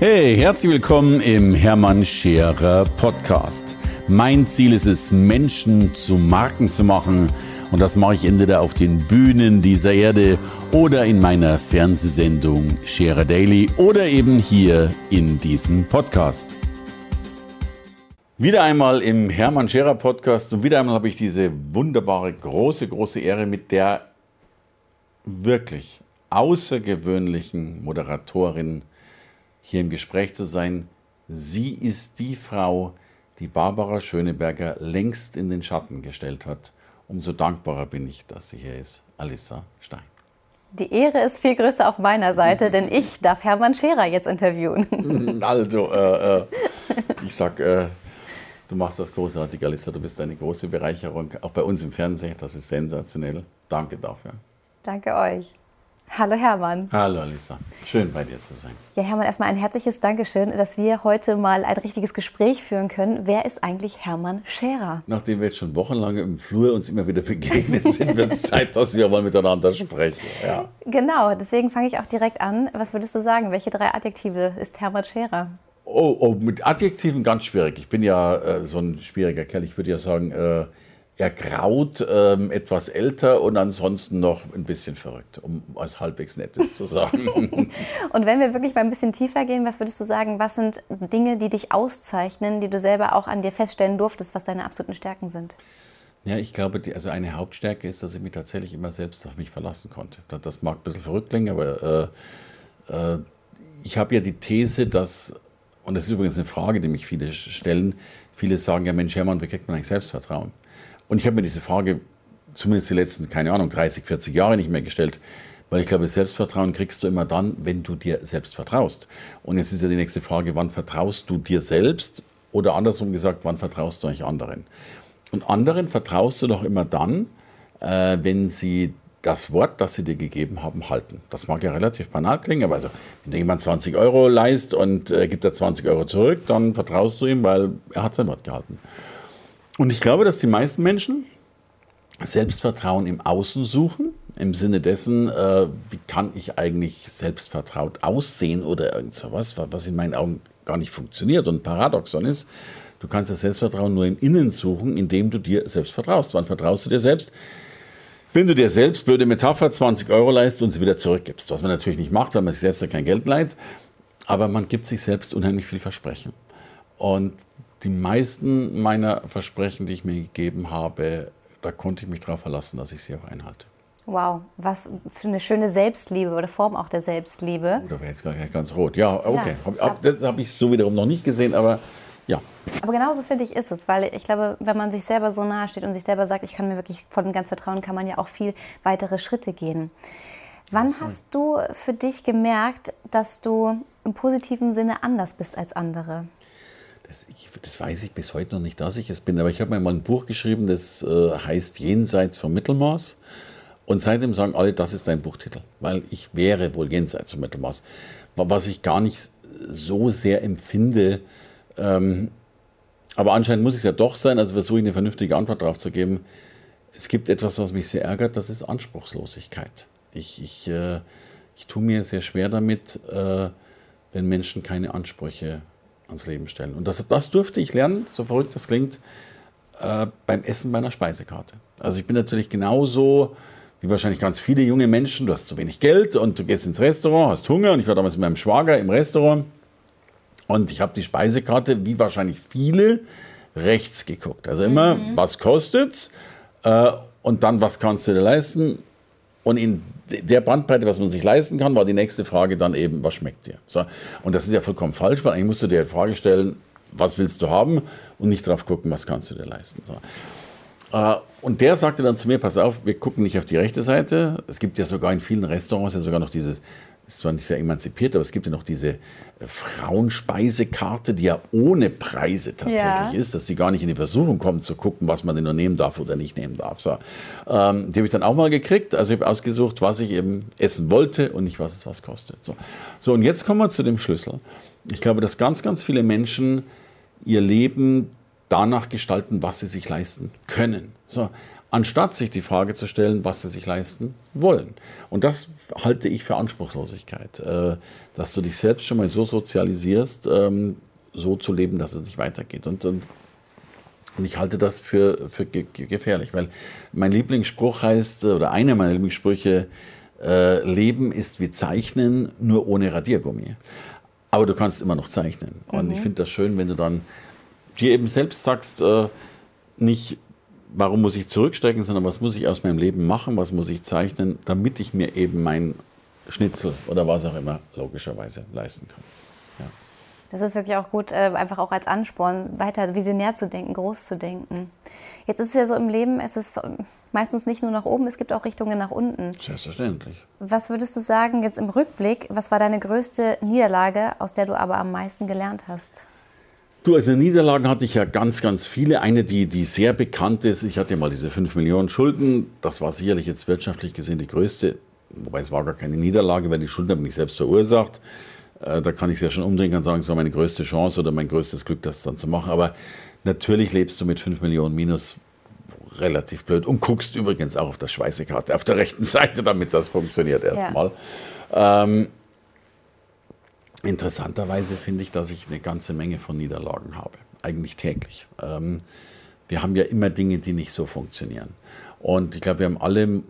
Hey, herzlich willkommen im Hermann Scherer Podcast. Mein Ziel ist es, Menschen zu Marken zu machen. Und das mache ich entweder auf den Bühnen dieser Erde oder in meiner Fernsehsendung Scherer Daily oder eben hier in diesem Podcast. Wieder einmal im Hermann Scherer Podcast und wieder einmal habe ich diese wunderbare, große, große Ehre mit der wirklich außergewöhnlichen Moderatorin hier im Gespräch zu sein. Sie ist die Frau, die Barbara Schöneberger längst in den Schatten gestellt hat. Umso dankbarer bin ich, dass sie hier ist. Alissa Stein. Die Ehre ist viel größer auf meiner Seite, denn ich darf Hermann Scherer jetzt interviewen. Also, äh, äh, ich sag, äh, du machst das großartig, Alissa. Du bist eine große Bereicherung, auch bei uns im Fernsehen. Das ist sensationell. Danke dafür. Danke euch. Hallo Hermann. Hallo Alissa. Schön bei dir zu sein. Ja, Hermann, erstmal ein herzliches Dankeschön, dass wir heute mal ein richtiges Gespräch führen können. Wer ist eigentlich Hermann Scherer? Nachdem wir jetzt schon wochenlang im Flur uns immer wieder begegnet sind, wird es Zeit, dass wir mal miteinander sprechen. Ja. Genau, deswegen fange ich auch direkt an. Was würdest du sagen? Welche drei Adjektive ist Hermann Scherer? Oh, oh mit Adjektiven ganz schwierig. Ich bin ja äh, so ein schwieriger Kerl. Ich würde ja sagen, äh, ergraut, ähm, etwas älter und ansonsten noch ein bisschen verrückt, um was halbwegs Nettes zu sagen. und wenn wir wirklich mal ein bisschen tiefer gehen, was würdest du sagen, was sind Dinge, die dich auszeichnen, die du selber auch an dir feststellen durftest, was deine absoluten Stärken sind? Ja, ich glaube, die, also eine Hauptstärke ist, dass ich mich tatsächlich immer selbst auf mich verlassen konnte. Das mag ein bisschen verrückt klingen, aber äh, äh, ich habe ja die These, dass, und das ist übrigens eine Frage, die mich viele stellen, viele sagen ja, Mensch, Hermann, wie kriegt man eigentlich Selbstvertrauen? Und ich habe mir diese Frage zumindest die letzten, keine Ahnung, 30, 40 Jahre nicht mehr gestellt. Weil ich glaube, Selbstvertrauen kriegst du immer dann, wenn du dir selbst vertraust. Und jetzt ist ja die nächste Frage, wann vertraust du dir selbst? Oder andersrum gesagt, wann vertraust du euch anderen? Und anderen vertraust du doch immer dann, äh, wenn sie das Wort, das sie dir gegeben haben, halten. Das mag ja relativ banal klingen, aber also, wenn dir jemand 20 Euro leist und äh, gibt er 20 Euro zurück, dann vertraust du ihm, weil er hat sein Wort gehalten. Und ich glaube, dass die meisten Menschen Selbstvertrauen im Außen suchen, im Sinne dessen, äh, wie kann ich eigentlich selbstvertraut aussehen oder irgend sowas, was in meinen Augen gar nicht funktioniert und Paradoxon ist. Du kannst das Selbstvertrauen nur im Innen suchen, indem du dir selbst vertraust. Wann vertraust du dir selbst? Wenn du dir selbst, blöde Metapher, 20 Euro leist und sie wieder zurückgibst, was man natürlich nicht macht, weil man sich selbst ja kein Geld leiht, aber man gibt sich selbst unheimlich viel Versprechen. Und die meisten meiner Versprechen, die ich mir gegeben habe, da konnte ich mich darauf verlassen, dass ich sie auch einhalte. Wow, was für eine schöne Selbstliebe oder Form auch der Selbstliebe. Oh, da wäre jetzt gar nicht ganz rot. Ja, okay. Ja, das habe ich so wiederum noch nicht gesehen, aber ja. Aber genauso finde ich ist es, weil ich glaube, wenn man sich selber so nahe steht und sich selber sagt, ich kann mir wirklich voll und ganz vertrauen, kann man ja auch viel weitere Schritte gehen. Wann hast du für dich gemerkt, dass du im positiven Sinne anders bist als andere? Das, ich, das, weiß ich bis heute noch nicht, dass ich es bin, aber ich habe mir mal ein Buch geschrieben, das äh, heißt Jenseits vom Mittelmaß. Und seitdem sagen alle, das ist dein Buchtitel, weil ich wäre wohl jenseits vom Mittelmaß. Was ich gar nicht so sehr empfinde. Ähm, aber anscheinend muss es ja doch sein, also versuche ich eine vernünftige Antwort darauf zu geben. Es gibt etwas, was mich sehr ärgert, das ist Anspruchslosigkeit. Ich, ich, äh, ich tue mir sehr schwer damit, äh, wenn Menschen keine Ansprüche ans Leben stellen. Und das, das durfte ich lernen, so verrückt das klingt, äh, beim Essen meiner Speisekarte. Also ich bin natürlich genauso wie wahrscheinlich ganz viele junge Menschen, du hast zu wenig Geld und du gehst ins Restaurant, hast Hunger und ich war damals mit meinem Schwager im Restaurant und ich habe die Speisekarte, wie wahrscheinlich viele, rechts geguckt. Also immer, mhm. was kostet's äh, und dann, was kannst du dir leisten und in der Bandbreite, was man sich leisten kann, war die nächste Frage dann eben, was schmeckt dir? So. Und das ist ja vollkommen falsch, weil eigentlich musst du dir die Frage stellen, was willst du haben und nicht drauf gucken, was kannst du dir leisten. So. Äh, und der sagte dann zu mir, pass auf, wir gucken nicht auf die rechte Seite. Es gibt ja sogar in vielen Restaurants ja sogar noch dieses ist zwar nicht sehr emanzipiert, aber es gibt ja noch diese äh, Frauenspeisekarte, die ja ohne Preise tatsächlich ja. ist, dass sie gar nicht in die Versuchung kommen zu gucken, was man denn nur nehmen darf oder nicht nehmen darf. So. Ähm, die habe ich dann auch mal gekriegt. Also ich habe ausgesucht, was ich eben essen wollte und nicht, was es was kostet. So. so, und jetzt kommen wir zu dem Schlüssel. Ich glaube, dass ganz, ganz viele Menschen ihr Leben danach gestalten, was sie sich leisten können. So. Anstatt sich die Frage zu stellen, was sie sich leisten wollen. Und das halte ich für Anspruchslosigkeit, äh, dass du dich selbst schon mal so sozialisierst, ähm, so zu leben, dass es nicht weitergeht. Und, und ich halte das für, für gefährlich, weil mein Lieblingsspruch heißt, oder einer meiner Lieblingssprüche, äh, Leben ist wie Zeichnen, nur ohne Radiergummi. Aber du kannst immer noch zeichnen. Und mhm. ich finde das schön, wenn du dann dir eben selbst sagst, äh, nicht warum muss ich zurückstecken, sondern was muss ich aus meinem Leben machen, was muss ich zeichnen, damit ich mir eben mein Schnitzel oder was auch immer logischerweise leisten kann. Ja. Das ist wirklich auch gut, äh, einfach auch als Ansporn, weiter visionär zu denken, groß zu denken. Jetzt ist es ja so im Leben, es ist meistens nicht nur nach oben, es gibt auch Richtungen nach unten. Selbstverständlich. Was würdest du sagen jetzt im Rückblick, was war deine größte Niederlage, aus der du aber am meisten gelernt hast? Du, also Niederlagen hatte ich ja ganz, ganz viele. Eine, die, die sehr bekannt ist, ich hatte ja mal diese 5 Millionen Schulden. Das war sicherlich jetzt wirtschaftlich gesehen die größte, wobei es war gar keine Niederlage, weil die Schulden habe ich selbst verursacht. Äh, da kann ich es ja schon umdrehen und sagen, es war meine größte Chance oder mein größtes Glück, das dann zu machen. Aber natürlich lebst du mit 5 Millionen minus relativ blöd und guckst übrigens auch auf der Schweißekarte auf der rechten Seite, damit das funktioniert erstmal. Ja. Ähm, Interessanterweise finde ich, dass ich eine ganze Menge von Niederlagen habe, eigentlich täglich. Ähm, wir haben ja immer Dinge, die nicht so funktionieren. Und ich glaube, wir haben alle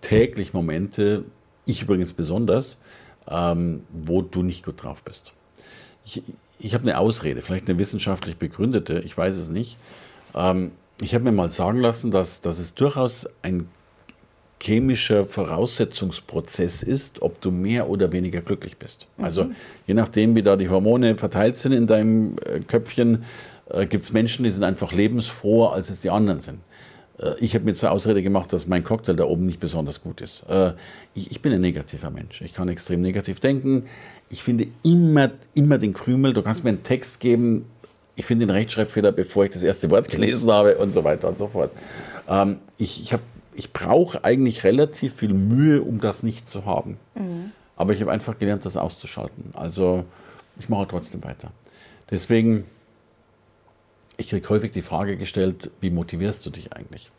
täglich Momente, ich übrigens besonders, ähm, wo du nicht gut drauf bist. Ich, ich habe eine Ausrede, vielleicht eine wissenschaftlich begründete, ich weiß es nicht. Ähm, ich habe mir mal sagen lassen, dass, dass es durchaus ein chemischer Voraussetzungsprozess ist, ob du mehr oder weniger glücklich bist. Mhm. Also je nachdem, wie da die Hormone verteilt sind in deinem äh, Köpfchen, äh, gibt es Menschen, die sind einfach lebensfroher, als es die anderen sind. Äh, ich habe mir zur Ausrede gemacht, dass mein Cocktail da oben nicht besonders gut ist. Äh, ich, ich, bin ein negativer Mensch. Ich kann extrem negativ denken. Ich finde immer, immer den Krümel. Du kannst mir einen Text geben. Ich finde den Rechtschreibfehler, bevor ich das erste Wort gelesen habe und so weiter und so fort. Ähm, ich ich habe ich brauche eigentlich relativ viel Mühe, um das nicht zu haben. Mhm. Aber ich habe einfach gelernt, das auszuschalten. Also ich mache trotzdem weiter. Deswegen, ich kriege häufig die Frage gestellt, wie motivierst du dich eigentlich?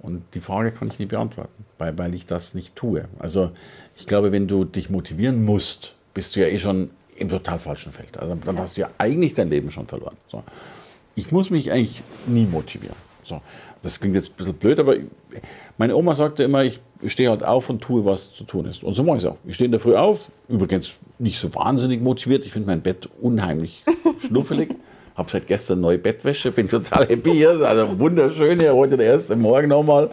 Und die Frage kann ich nie beantworten, weil, weil ich das nicht tue. Also ich glaube, wenn du dich motivieren musst, bist du ja eh schon im total falschen Feld. Also dann ja. hast du ja eigentlich dein Leben schon verloren. So. Ich muss mich eigentlich nie motivieren. So. Das klingt jetzt ein bisschen blöd, aber meine Oma sagte immer, ich stehe halt auf und tue, was zu tun ist. Und so mache ich es auch. Ich stehe in der Früh auf, übrigens nicht so wahnsinnig motiviert. Ich finde mein Bett unheimlich schnuffelig. Habe seit gestern neue Bettwäsche, bin total happy hier. Also wunderschön hier, heute der erste Morgen nochmal.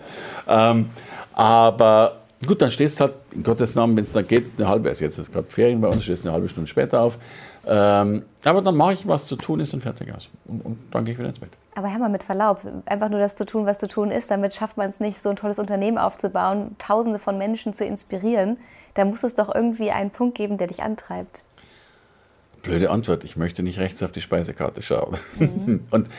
Ähm, aber gut, dann stehst du halt, in Gottes Namen, wenn es dann geht, eine halbe, also jetzt ist gerade Ferien bei uns, stehst eine halbe Stunde später auf. Ähm, aber dann mache ich, was zu tun ist und fertig aus. Und, und dann gehe ich wieder ins Bett. Aber Herr mal mit Verlaub, einfach nur das zu tun, was zu tun ist, damit schafft man es nicht, so ein tolles Unternehmen aufzubauen, Tausende von Menschen zu inspirieren. Da muss es doch irgendwie einen Punkt geben, der dich antreibt. Blöde Antwort. Ich möchte nicht rechts auf die Speisekarte schauen. Mhm. und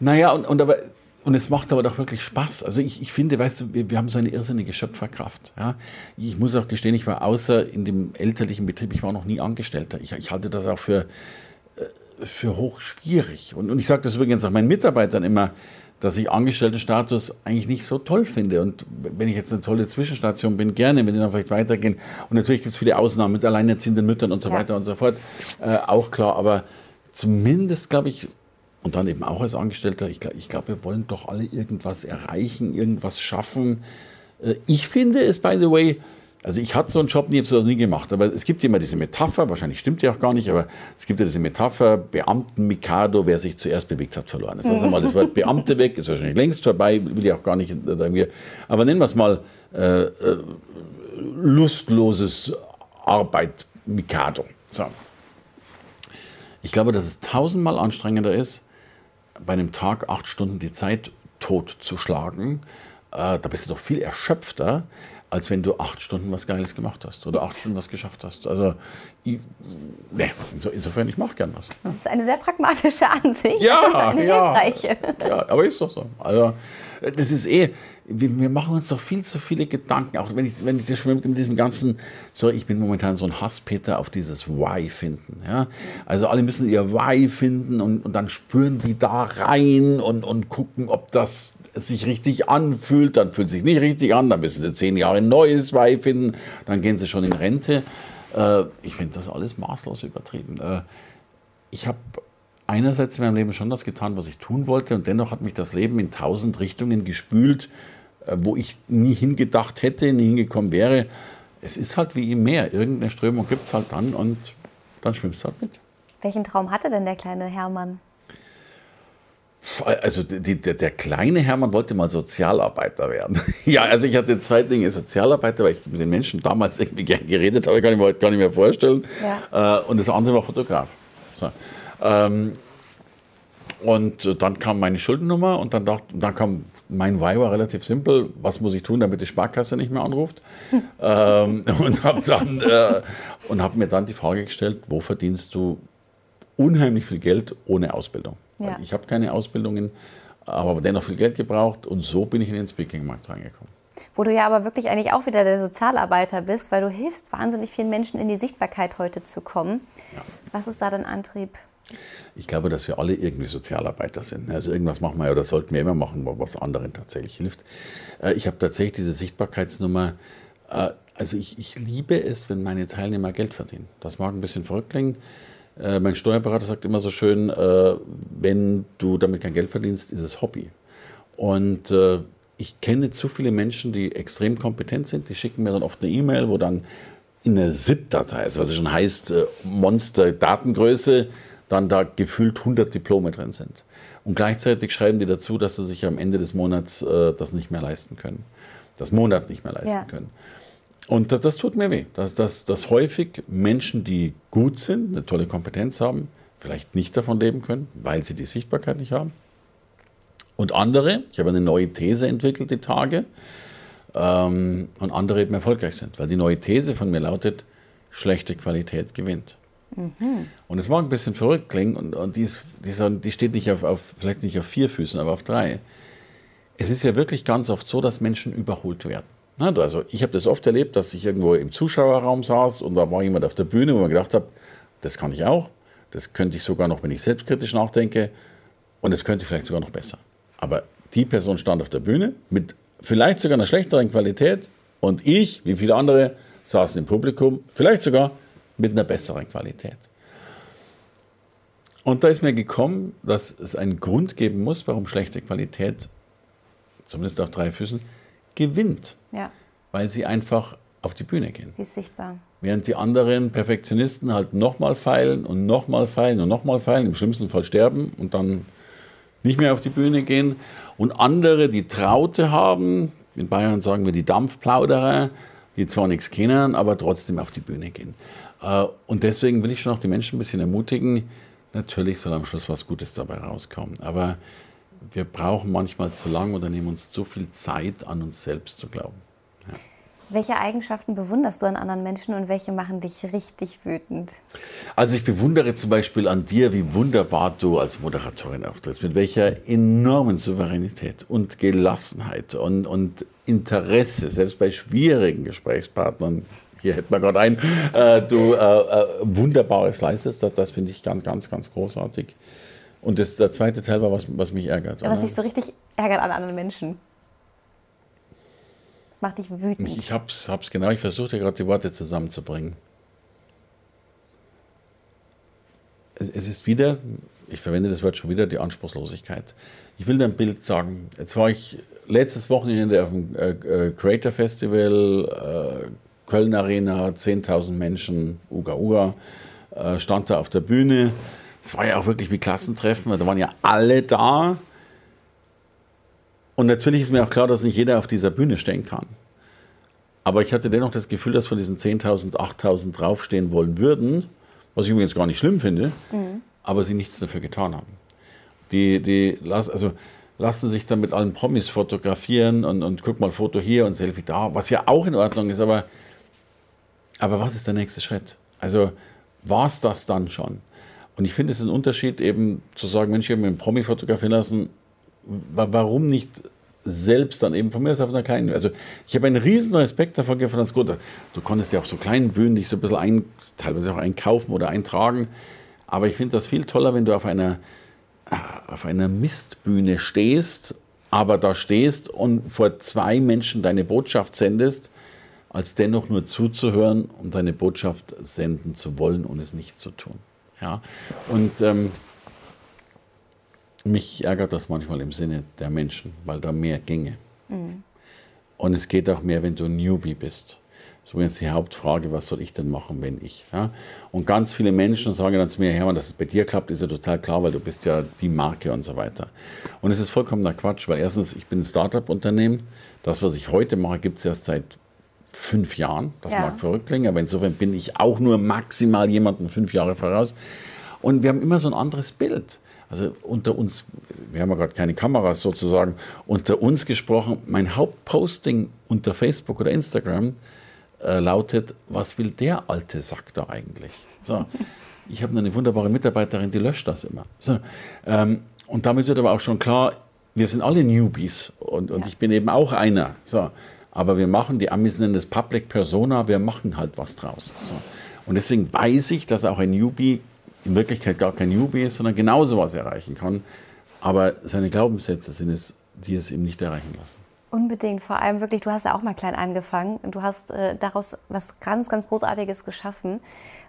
naja, und, und aber und es macht aber doch wirklich Spaß. Also ich, ich finde, weißt du, wir, wir haben so eine irrsinnige Schöpferkraft. Ja? Ich muss auch gestehen, ich war außer in dem elterlichen Betrieb, ich war noch nie Angestellter. Ich, ich halte das auch für, äh, für hoch schwierig. Und, und ich sage das übrigens auch meinen Mitarbeitern immer, dass ich Angestelltenstatus eigentlich nicht so toll finde. Und wenn ich jetzt eine tolle Zwischenstation bin, gerne, wenn die dann vielleicht weitergehen. Und natürlich gibt es viele Ausnahmen mit alleinerziehenden Müttern und so ja. weiter und so fort. Äh, auch klar, aber zumindest, glaube ich, und dann eben auch als Angestellter, ich, ich glaube, wir wollen doch alle irgendwas erreichen, irgendwas schaffen. Äh, ich finde es, by the way, also ich hatte so einen Job nie, habe sowas nie gemacht, aber es gibt immer diese Metapher, wahrscheinlich stimmt die auch gar nicht, aber es gibt ja diese Metapher, Beamten-Mikado, wer sich zuerst bewegt hat, verloren. Das heißt einmal das Wort Beamte weg, ist wahrscheinlich längst vorbei, will ich auch gar nicht irgendwie, aber nennen wir es mal äh, äh, lustloses Arbeit Mikado. So. Ich glaube, dass es tausendmal anstrengender ist, bei einem Tag acht Stunden die Zeit totzuschlagen, äh, da bist du doch viel erschöpfter, als wenn du acht Stunden was Geiles gemacht hast oder acht Stunden was geschafft hast. Also ich, nee, insofern, ich mache gern was. Ja. Das ist eine sehr pragmatische Ansicht. Ja, eine ja, hilfreiche. Ja, aber ist doch so. Also das ist eh, wir, wir, machen uns doch viel zu viele Gedanken, auch wenn ich, wenn ich das schon mit diesem ganzen, so, ich bin momentan so ein Hasspeter auf dieses Why finden. Ja? Also alle müssen ihr Why finden und, und dann spüren die da rein und, und gucken, ob das sich richtig anfühlt, dann fühlt es sich nicht richtig an, dann müssen sie zehn Jahre ein neues Weih finden, dann gehen sie schon in Rente. Äh, ich finde das alles maßlos übertrieben. Äh, ich habe einerseits in meinem Leben schon das getan, was ich tun wollte und dennoch hat mich das Leben in tausend Richtungen gespült, äh, wo ich nie hingedacht hätte, nie hingekommen wäre. Es ist halt wie im Meer. Irgendeine Strömung gibt es halt dann und dann schwimmst du halt mit. Welchen Traum hatte denn der kleine Hermann? Also die, der, der, kleine Hermann wollte mal Sozialarbeiter werden. ja, also ich hatte zwei Dinge. Sozialarbeiter, weil ich mit den Menschen damals irgendwie gern geredet habe, kann ich mir heute gar nicht mehr vorstellen. Ja. Äh, und das andere war Fotograf. So. Ähm, und dann kam meine Schuldennummer und dann, dachte, dann kam mein Why war relativ simpel. Was muss ich tun, damit die Sparkasse nicht mehr anruft? ähm, und habe äh, hab mir dann die Frage gestellt, wo verdienst du unheimlich viel Geld ohne Ausbildung? Ja. Ich habe keine Ausbildungen, aber dennoch viel Geld gebraucht und so bin ich in den Speaking-Markt reingekommen. Wo du ja aber wirklich eigentlich auch wieder der Sozialarbeiter bist, weil du hilfst wahnsinnig vielen Menschen in die Sichtbarkeit heute zu kommen. Ja. Was ist da dein Antrieb? Ich glaube, dass wir alle irgendwie Sozialarbeiter sind. Also irgendwas machen wir oder sollten wir immer machen, was anderen tatsächlich hilft. Äh, ich habe tatsächlich diese Sichtbarkeitsnummer. Äh, also ich, ich liebe es, wenn meine Teilnehmer Geld verdienen. Das mag ein bisschen verrückt klingen. Äh, mein Steuerberater sagt immer so schön, wenn du damit kein Geld verdienst, ist es Hobby. Und ich kenne zu viele Menschen, die extrem kompetent sind. Die schicken mir dann oft eine E-Mail, wo dann in einer ZIP-Datei, also was schon heißt, Monster-Datengröße, dann da gefühlt 100 Diplome drin sind. Und gleichzeitig schreiben die dazu, dass sie sich am Ende des Monats äh, das nicht mehr leisten können. Das Monat nicht mehr leisten ja. können. Und das, das, tut mir weh, dass, dass, dass häufig Menschen, die gut sind, eine tolle Kompetenz haben, vielleicht nicht davon leben können, weil sie die Sichtbarkeit nicht haben. Und andere, ich habe eine neue These entwickelt, die Tage, ähm, und andere eben erfolgreich sind. Weil die neue These von mir lautet, schlechte Qualität gewinnt. Mhm. Und es mag ein bisschen verrückt klingen und, und die, ist, die, die, steht nicht auf, auf, vielleicht nicht auf vier Füßen, aber auf drei. Es ist ja wirklich ganz oft so, dass Menschen überholt werden. Also ich habe das oft erlebt, dass ich irgendwo im Zuschauerraum saß und da war jemand auf der Bühne, wo man gedacht habe, das kann ich auch, das könnte ich sogar noch, wenn ich selbstkritisch nachdenke und das könnte ich vielleicht sogar noch besser. Aber die Person stand auf der Bühne mit vielleicht sogar einer schlechteren Qualität und ich, wie viele andere, saßen im Publikum, vielleicht sogar mit einer besseren Qualität. Und da ist mir gekommen, dass es einen Grund geben muss, warum schlechte Qualität, zumindest auf drei Füßen, gewinnt. Ja. Weil sie einfach auf die Bühne gehen. Die ist sichtbar. Während die anderen Perfektionisten halt nochmal feilen und nochmal feilen und nochmal feilen, im schlimmsten Fall sterben und dann nicht mehr auf die Bühne gehen. Und andere, die Traute haben, in Bayern sagen wir die Dampfplauderer, die zwar nichts kennen, aber trotzdem auf die Bühne gehen. Äh, und deswegen will ich schon auch die Menschen ein bisschen ermutigen. Natürlich soll am Schluss was Gutes dabei rauskommen. Aber wir brauchen manchmal zu lange oder nehmen uns zu viel Zeit, an uns selbst zu glauben. Ja. Welche Eigenschaften bewunderst du an anderen Menschen und welche machen dich richtig wütend? Also ich bewundere zum Beispiel an dir, wie wunderbar du als Moderatorin auftrittst, mit welcher enormen Souveränität und Gelassenheit und, und Interesse, selbst bei schwierigen Gesprächspartnern, hier hätten wir gerade einen, äh, du äh, äh, Wunderbares leistest. Das, das finde ich ganz, ganz, ganz großartig. Und das, der zweite Teil war, was, was mich ärgert. Ja, was dich so richtig ärgert an anderen Menschen. Das macht dich wütend. Ich, ich habe es genau, ich versuchte gerade die Worte zusammenzubringen. Es, es ist wieder, ich verwende das Wort schon wieder, die Anspruchslosigkeit. Ich will dir ein Bild sagen. Jetzt war ich letztes Wochenende auf dem äh, äh Creator Festival, äh, Köln Arena, 10.000 Menschen, Uga Uga, äh, stand da auf der Bühne. Es war ja auch wirklich wie Klassentreffen, da waren ja alle da. Und natürlich ist mir auch klar, dass nicht jeder auf dieser Bühne stehen kann. Aber ich hatte dennoch das Gefühl, dass von diesen 10.000, 8.000 draufstehen wollen würden, was ich übrigens gar nicht schlimm finde, mhm. aber sie nichts dafür getan haben. Die, die, also, lassen sich dann mit allen Promis fotografieren und, und guck mal Foto hier und Selfie da, was ja auch in Ordnung ist, aber aber was ist der nächste Schritt? Also war es das dann schon? Und ich finde, es ist ein Unterschied, eben zu sagen, Mensch, ich habe mir einen Promi fotografieren lassen, warum nicht selbst dann eben von mir aus auf einer kleinen, also ich habe einen riesen Respekt davon gefunden, das gut, du konntest ja auch so kleinen Bühnen dich so ein bisschen ein, teilweise auch einkaufen oder eintragen, aber ich finde das viel toller, wenn du auf einer, auf einer Mistbühne stehst aber da stehst und vor zwei Menschen deine Botschaft sendest, als dennoch nur zuzuhören und deine Botschaft senden zu wollen und es nicht zu tun. Ja? Und ähm, mich ärgert das manchmal im Sinne der Menschen, weil da mehr ginge. Mhm. Und es geht auch mehr, wenn du ein Newbie bist. So jetzt die Hauptfrage, was soll ich denn machen, wenn ich? Ja? Und ganz viele Menschen sagen dann zu mir, Hermann, dass es bei dir klappt, ist ja total klar, weil du bist ja die Marke und so weiter. Und es ist vollkommener Quatsch, weil erstens, ich bin ein Startup-Unternehmen. Das, was ich heute mache, gibt es erst seit fünf Jahren. Das ja. mag verrückt klingen, aber insofern bin ich auch nur maximal jemanden fünf Jahre voraus. Und wir haben immer so ein anderes Bild. Also unter uns, wir haben ja gerade keine Kameras sozusagen, unter uns gesprochen, mein Hauptposting unter Facebook oder Instagram äh, lautet, was will der alte Sack da eigentlich? So, ich habe eine wunderbare Mitarbeiterin, die löscht das immer. So, ähm, und damit wird aber auch schon klar, wir sind alle Newbies und, und ja. ich bin eben auch einer. So, aber wir machen, die Amis nennen das Public Persona, wir machen halt was draus. So. Und deswegen weiß ich, dass auch ein Newbie in Wirklichkeit gar kein Newbie ist, sondern genauso was erreichen kann. Aber seine Glaubenssätze sind es, die es ihm nicht erreichen lassen. Unbedingt, vor allem wirklich, du hast ja auch mal klein angefangen und du hast äh, daraus was ganz, ganz Großartiges geschaffen.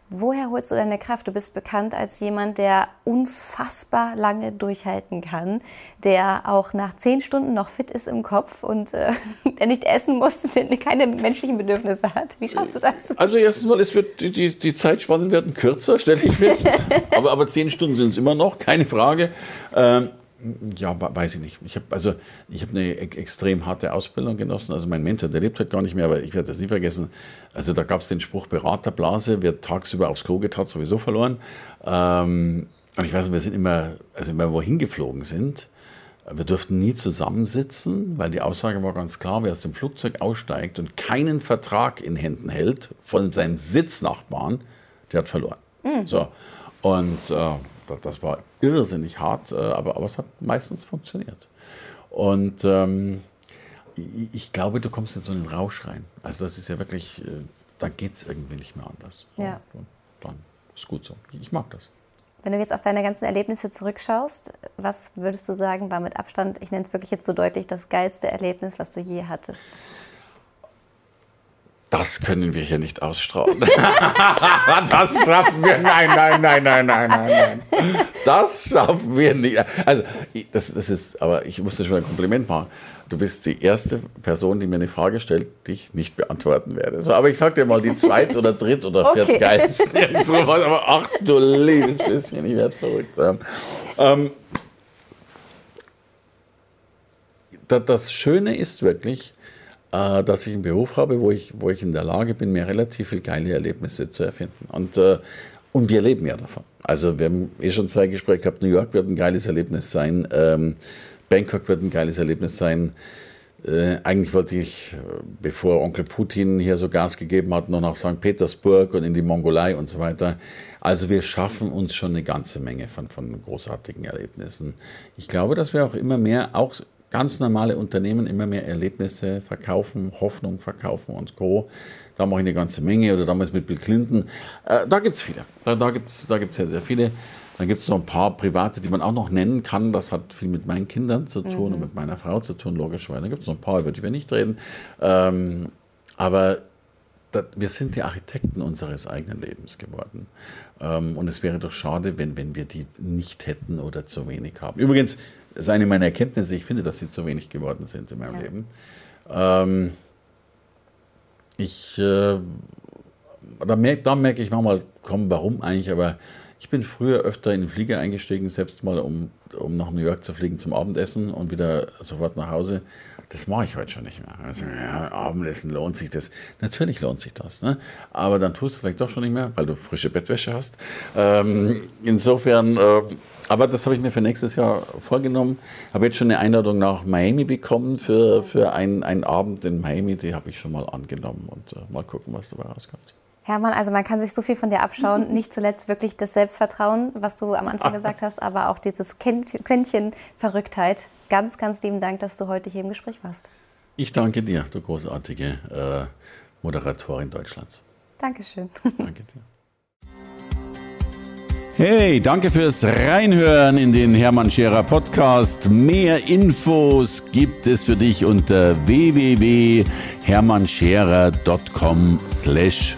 Woher holst du deine Kraft? Du bist bekannt als jemand, der unfassbar lange durchhalten kann, der auch nach zehn Stunden noch fit ist im Kopf und äh, der nicht essen muss, der keine menschlichen Bedürfnisse hat. Wie schaffst du das? Also erstens mal, es wird, die, die, die Zeitspannen werden kürzer, stelle ich fest. aber, aber zehn Stunden sind es immer noch, keine Frage. Ähm, ja, weiß ich nicht. Ich habe also, ich habe eine extrem harte Ausbildung genossen. Also mein Mentor, der lebt halt gar nicht mehr, aber ich werde das nie vergessen. Also da gab es den Spruch Beraterblase, wer tagsüber aufs Klo geht, hat sowieso verloren. Ähm, und ich weiß nicht, wir sind immer, also wenn wir wohin geflogen sind, wir durften nie zusammensitzen, weil die Aussage war ganz klar, wer aus dem Flugzeug aussteigt und keinen Vertrag in Händen hält von seinem Sitznachbarn, der hat verloren. Mhm. So. Und äh, das war irrsinnig hart, äh, aber, aber es hat meistens funktioniert. Und ähm, ich glaube, du kommst in so einen Rausch rein. Also das ist ja wirklich, äh, da geht es irgendwie nicht mehr anders. Ja. Und dann ist gut so. Ich mag das. Wenn du jetzt auf deine ganzen Erlebnisse zurückschaust, was würdest du sagen, war mit Abstand, ich nenne es wirklich jetzt so deutlich, das geilste Erlebnis, was du je hattest? Das können wir hier nicht ausstrahlen. das schaffen wir. Nein, nein, nein, nein, nein, nein, nein. Das schaffen wir nicht. Also, das, das ist, aber ich muss dir schon ein Kompliment machen. Du bist die erste Person, die mir eine Frage stellt, die ich nicht beantworten werde. So, aber ich sag dir mal die zweit- oder dritt- oder okay. viertgeilsten. aber ach du liebes bisschen, ich werde verrückt. Ähm, das Schöne ist wirklich, äh, dass ich einen Beruf habe, wo ich, wo ich in der Lage bin, mir relativ viele geile Erlebnisse zu erfinden. Und, äh, und wir leben ja davon. Also wir haben eh schon zwei Gespräche gehabt. New York wird ein geiles Erlebnis sein. Ähm, Bangkok wird ein geiles Erlebnis sein. Äh, eigentlich wollte ich, bevor Onkel Putin hier so Gas gegeben hat, noch nach St. Petersburg und in die Mongolei und so weiter. Also wir schaffen uns schon eine ganze Menge von, von großartigen Erlebnissen. Ich glaube, dass wir auch immer mehr, auch ganz normale Unternehmen immer mehr Erlebnisse verkaufen, Hoffnung verkaufen und Co. Da mache ich eine ganze Menge. Oder damals mit Bill Clinton. Äh, da gibt es viele. Da, da gibt es da gibt's sehr, sehr viele. Dann gibt es noch ein paar private, die man auch noch nennen kann. Das hat viel mit meinen Kindern zu tun mhm. und mit meiner Frau zu tun, logischerweise. Dann gibt es noch ein paar, über die wir nicht reden. Ähm, aber das, wir sind die Architekten unseres eigenen Lebens geworden. Ähm, und es wäre doch schade, wenn, wenn wir die nicht hätten oder zu wenig haben. Übrigens, das ist eine meiner Erkenntnisse. Ich finde, dass sie zu wenig geworden sind in meinem ja. Leben. Ähm, ich, äh, da, merke, da merke ich manchmal, komm, warum eigentlich, aber ich bin früher öfter in den Flieger eingestiegen, selbst mal um, um nach New York zu fliegen zum Abendessen und wieder sofort nach Hause. Das mache ich heute schon nicht mehr. Also, ja, Abendessen lohnt sich das. Natürlich lohnt sich das. Ne? Aber dann tust du es vielleicht doch schon nicht mehr, weil du frische Bettwäsche hast. Ähm, insofern, äh, aber das habe ich mir für nächstes Jahr vorgenommen. Habe jetzt schon eine Einladung nach Miami bekommen für, für einen, Abend in Miami. Die habe ich schon mal angenommen und äh, mal gucken, was dabei rauskommt. Hermann, also man kann sich so viel von dir abschauen. Nicht zuletzt wirklich das Selbstvertrauen, was du am Anfang gesagt hast, aber auch dieses Quäntchen Verrücktheit. Ganz, ganz lieben Dank, dass du heute hier im Gespräch warst. Ich danke dir, du großartige äh, Moderatorin Deutschlands. Dankeschön. Danke dir. Hey, danke fürs Reinhören in den Hermann Scherer Podcast. Mehr Infos gibt es für dich unter www.hermannscherer.com slash